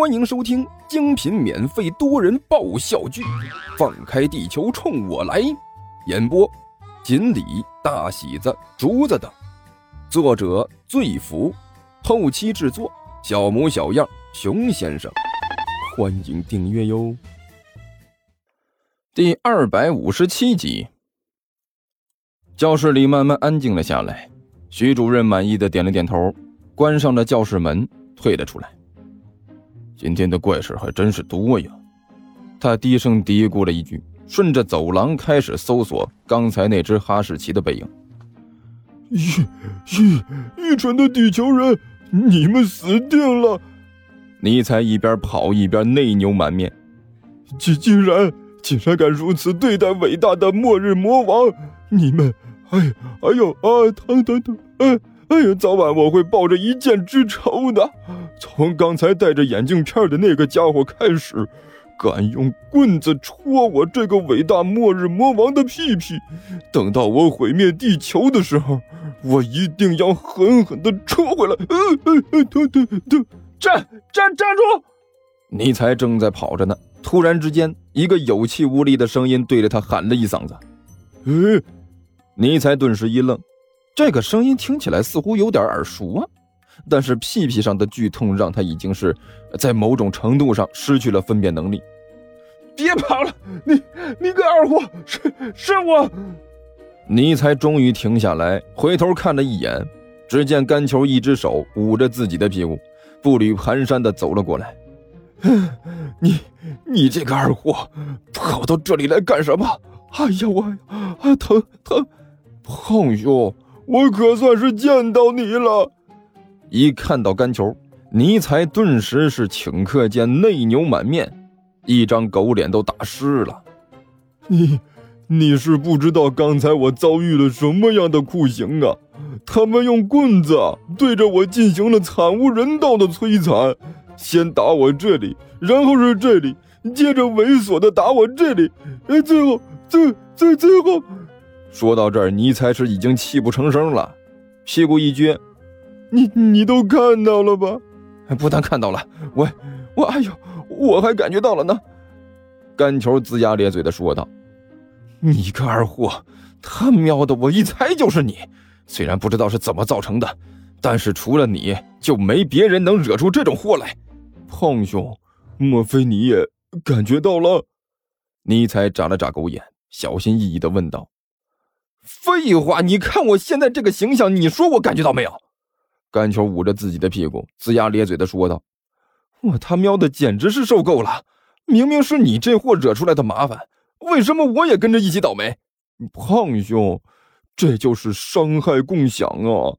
欢迎收听精品免费多人爆笑剧《放开地球冲我来》，演播：锦鲤、大喜子、竹子等，作者：醉福，后期制作：小模小样、熊先生。欢迎订阅哟。第二百五十七集，教室里慢慢安静了下来。徐主任满意的点了点头，关上了教室门，退了出来。今天的怪事还真是多呀，他低声嘀咕了一句，顺着走廊开始搜索刚才那只哈士奇的背影。愚愚愚蠢的地球人，你们死定了！尼采一边跑一边内牛满面，竟竟然竟然敢如此对待伟大的末日魔王！你们，哎哎呦啊，疼疼疼！哎哎呀，早晚我会报着一箭之仇的。从刚才戴着眼镜片的那个家伙开始，敢用棍子戳我这个伟大末日魔王的屁屁，等到我毁灭地球的时候，我一定要狠狠的戳回来！呃呃呃，疼疼疼！站站站住！尼才正在跑着呢，突然之间，一个有气无力的声音对着他喊了一嗓子：“嗯！”尼才顿时一愣，这个声音听起来似乎有点耳熟啊。但是屁屁上的剧痛让他已经是在某种程度上失去了分辨能力。别跑了，你你个二货，是是我。尼才终于停下来，回头看了一眼，只见甘球一只手捂着自己的屁股，步履蹒跚的走了过来。你你这个二货，跑到这里来干什么？哎呀我啊疼疼！胖兄，我可算是见到你了。一看到干球，尼才顿时是顷刻间内牛满面，一张狗脸都打湿了。你，你是不知道刚才我遭遇了什么样的酷刑啊！他们用棍子对着我进行了惨无人道的摧残，先打我这里，然后是这里，接着猥琐的打我这里，哎，最后，最最最后，说到这儿，尼才是已经泣不成声了，屁股一撅。你你都看到了吧？不但看到了，我我哎呦，我还感觉到了呢。干球龇牙咧嘴的说道：“你个二货，他喵的，我一猜就是你。虽然不知道是怎么造成的，但是除了你就没别人能惹出这种祸来。”胖兄，莫非你也感觉到了？尼采眨了眨狗眼，小心翼翼的问道：“废话，你看我现在这个形象，你说我感觉到没有？”甘球捂着自己的屁股，龇牙咧嘴的说道：“我他喵的简直是受够了！明明是你这货惹出来的麻烦，为什么我也跟着一起倒霉？”胖兄，这就是伤害共享啊！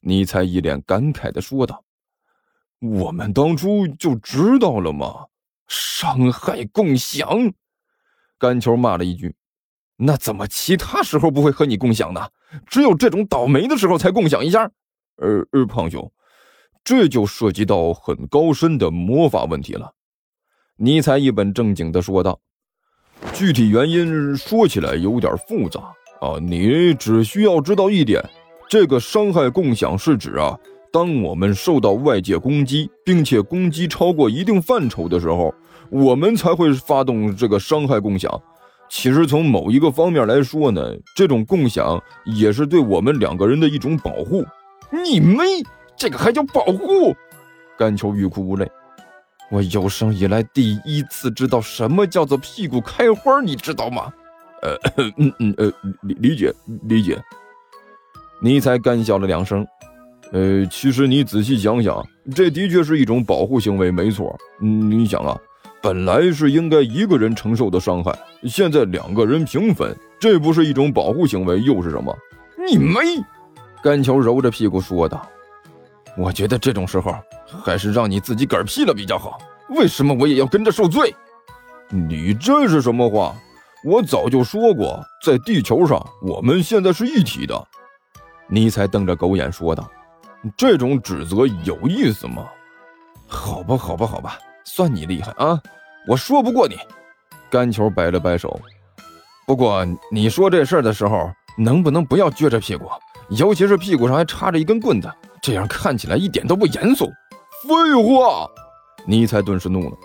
尼才一脸感慨的说道：“我们当初就知道了吗？伤害共享！”甘球骂了一句：“那怎么其他时候不会和你共享呢？只有这种倒霉的时候才共享一下？”呃呃，胖兄，这就涉及到很高深的魔法问题了。尼采一本正经的说道：“具体原因说起来有点复杂啊，你只需要知道一点：这个伤害共享是指啊，当我们受到外界攻击，并且攻击超过一定范畴的时候，我们才会发动这个伤害共享。其实从某一个方面来说呢，这种共享也是对我们两个人的一种保护。”你妹！这个还叫保护？甘球欲哭无泪。我有生以来第一次知道什么叫做屁股开花，你知道吗？呃，嗯嗯呃，理理解理解。尼才干笑了两声。呃，其实你仔细想想，这的确是一种保护行为，没错。嗯，你想啊，本来是应该一个人承受的伤害，现在两个人平分，这不是一种保护行为又是什么？你妹！甘球揉着屁股说道：“我觉得这种时候还是让你自己嗝屁了比较好。为什么我也要跟着受罪？你这是什么话？我早就说过，在地球上我们现在是一体的。”尼才瞪着狗眼说道：“这种指责有意思吗？”“好吧，好吧，好吧，算你厉害啊！我说不过你。”甘球摆了摆手。不过你说这事儿的时候，能不能不要撅着屁股？尤其是屁股上还插着一根棍子，这样看起来一点都不严肃。废话！尼才顿时怒了：“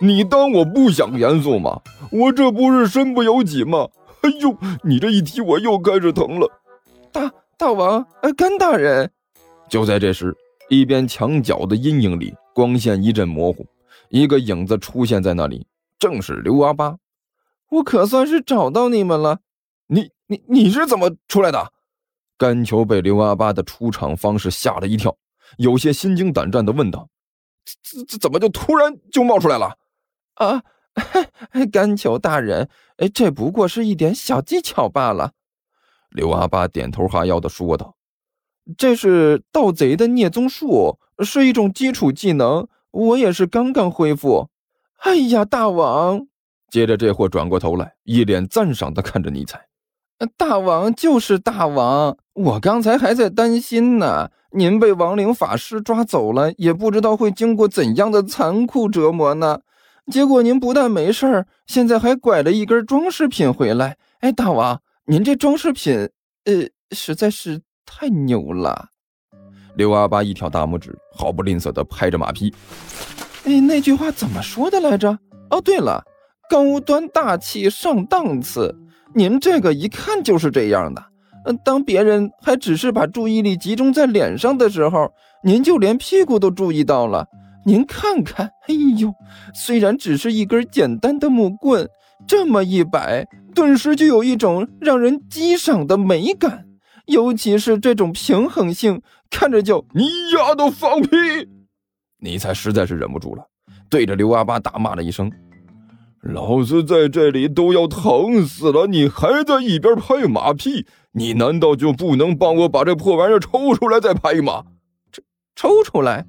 你当我不想严肃吗？我这不是身不由己吗？哎呦，你这一踢我又开始疼了。”大大王，呃，甘大人。就在这时，一边墙角的阴影里，光线一阵模糊，一个影子出现在那里，正是刘阿八。我可算是找到你们了。你你你是怎么出来的？甘球被刘阿八的出场方式吓了一跳，有些心惊胆战的问道：“这这怎么就突然就冒出来了？”啊，甘球大人，哎这不过是一点小技巧罢了。刘阿八点头哈腰的说道：“这是盗贼的聂宗术，是一种基础技能，我也是刚刚恢复。”哎呀，大王！接着这货转过头来，一脸赞赏的看着尼采。大王就是大王，我刚才还在担心呢。您被亡灵法师抓走了，也不知道会经过怎样的残酷折磨呢。结果您不但没事儿，现在还拐了一根装饰品回来。哎，大王，您这装饰品，呃，实在是太牛了。刘阿八一挑大拇指，毫不吝啬地拍着马屁。哎，那句话怎么说的来着？哦，对了，高端大气上档次。您这个一看就是这样的，嗯，当别人还只是把注意力集中在脸上的时候，您就连屁股都注意到了。您看看，哎呦，虽然只是一根简单的木棍，这么一摆，顿时就有一种让人激赏的美感，尤其是这种平衡性，看着就……你丫的放屁！尼才实在是忍不住了，对着刘阿八大骂了一声。老子在这里都要疼死了，你还在一边拍马屁？你难道就不能帮我把这破玩意儿抽出来再拍吗？抽抽出来？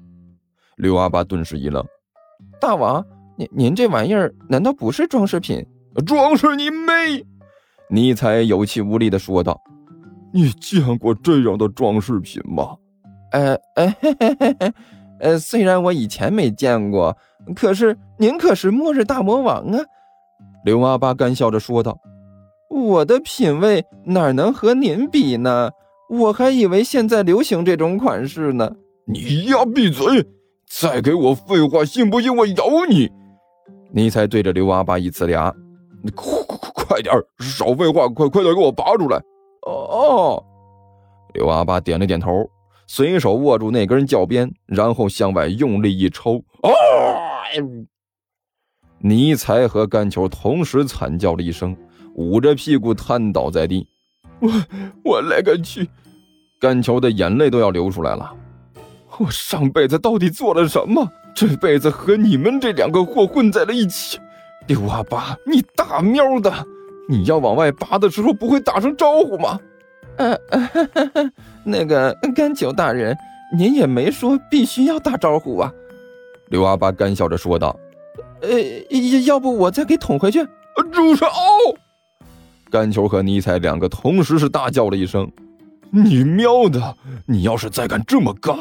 刘阿八顿时一愣。大王，您您这玩意儿难道不是装饰品？装饰你妹！尼采有气无力的说道：“你见过这样的装饰品吗？”呃呃呃，虽然我以前没见过。可是您可是末日大魔王啊！刘阿八干笑着说道：“我的品味哪能和您比呢？我还以为现在流行这种款式呢。”你丫闭嘴！再给我废话，信不信我咬你？你才对着刘阿八一呲牙：“你快快点，少废话，快快点给我拔出来！”哦，刘阿八点了点头，随手握住那根教鞭，然后向外用力一抽，啊！尼才和甘球同时惨叫了一声，捂着屁股瘫倒在地。我我勒个去！甘球的眼泪都要流出来了。我上辈子到底做了什么？这辈子和你们这两个货混在了一起。刘阿八，你大喵的！你要往外拔的时候不会打声招呼吗？呃，那个甘球大人，您也没说必须要打招呼啊。刘阿八干笑着说道：“呃，要不我再给捅回去？”住手！甘球和尼采两个同时是大叫了一声：“你喵的！你要是再敢这么干，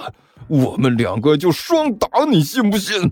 我们两个就双打，你信不信？”